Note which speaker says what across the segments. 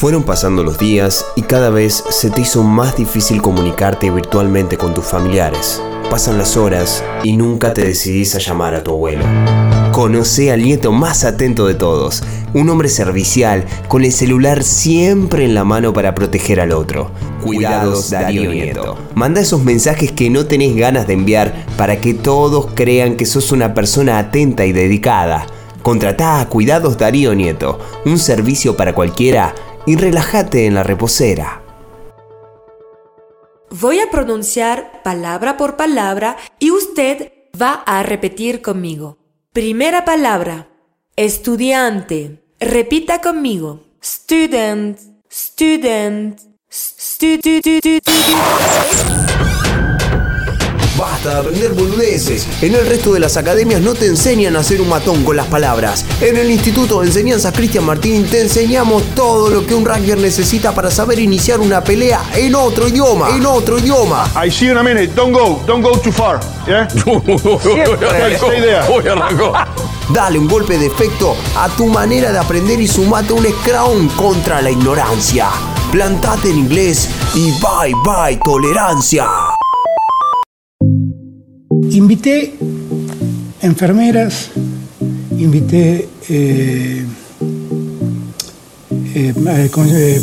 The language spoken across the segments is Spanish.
Speaker 1: Fueron pasando los días y cada vez se te hizo más difícil comunicarte virtualmente con tus familiares. Pasan las horas y nunca te decidís a llamar a tu abuelo. Conoce al nieto más atento de todos, un hombre servicial con el celular siempre en la mano para proteger al otro. Cuidados Darío Nieto. Manda esos mensajes que no tenés ganas de enviar para que todos crean que sos una persona atenta y dedicada. Contratá a Cuidados Darío Nieto, un servicio para cualquiera y relájate en la reposera.
Speaker 2: Voy a pronunciar palabra por palabra y usted va a repetir conmigo. Primera palabra. Estudiante. Repita conmigo. Student. Student. Student.
Speaker 1: Basta de aprender boludeces. En el resto de las academias no te enseñan a ser un matón con las palabras. En el Instituto de Enseñanza Cristian Martín te enseñamos todo lo que un rugby necesita para saber iniciar una pelea en otro idioma. En otro idioma.
Speaker 3: I see you in a minute. Don't go. Don't go too far. Yeah?
Speaker 4: Uy, arrancó.
Speaker 1: Dale un golpe de efecto a tu manera de aprender y sumate un scrum contra la ignorancia. Plantate en inglés y bye bye tolerancia.
Speaker 5: Invité enfermeras, invité eh, eh, eh, ¿cómo se- eh,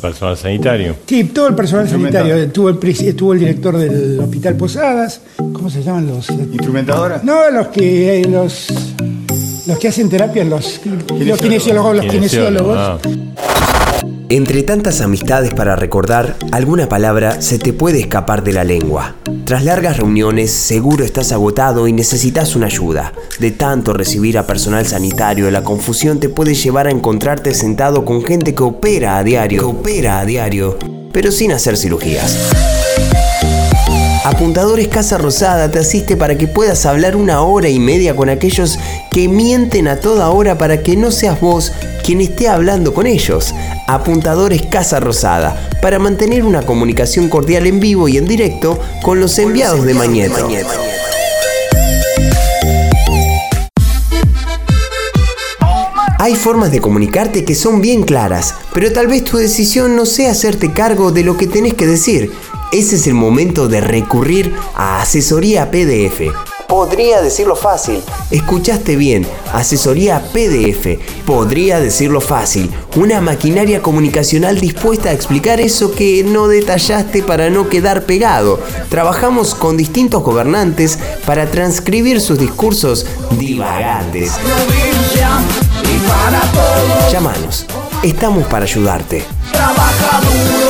Speaker 4: Personal sanitario.
Speaker 5: sí, todo el personal sanitario. Estuvo el, pres- estuvo el director del Hospital Posadas. ¿Cómo se llaman los?
Speaker 3: ¿Instrumentadora?
Speaker 5: No, los que los los que hacen terapia, los, los kinesiólogos, los
Speaker 4: Kinesiólogo,
Speaker 5: kinesiólogos.
Speaker 4: ah.
Speaker 1: Entre tantas amistades para recordar, alguna palabra se te puede escapar de la lengua. Tras largas reuniones, seguro estás agotado y necesitas una ayuda. De tanto recibir a personal sanitario, la confusión te puede llevar a encontrarte sentado con gente que opera a diario, que opera a diario, pero sin hacer cirugías. Apuntadores Casa Rosada te asiste para que puedas hablar una hora y media con aquellos que mienten a toda hora para que no seas vos quien esté hablando con ellos. Apuntadores Casa Rosada, para mantener una comunicación cordial en vivo y en directo con los enviados de Mañeto. Hay formas de comunicarte que son bien claras, pero tal vez tu decisión no sea hacerte cargo de lo que tenés que decir. Ese es el momento de recurrir a asesoría PDF. Podría decirlo fácil. Escuchaste bien, asesoría PDF. Podría decirlo fácil. Una maquinaria comunicacional dispuesta a explicar eso que no detallaste para no quedar pegado. Trabajamos con distintos gobernantes para transcribir sus discursos divagantes. Llámanos. Estamos para ayudarte.
Speaker 6: Trabaja duro.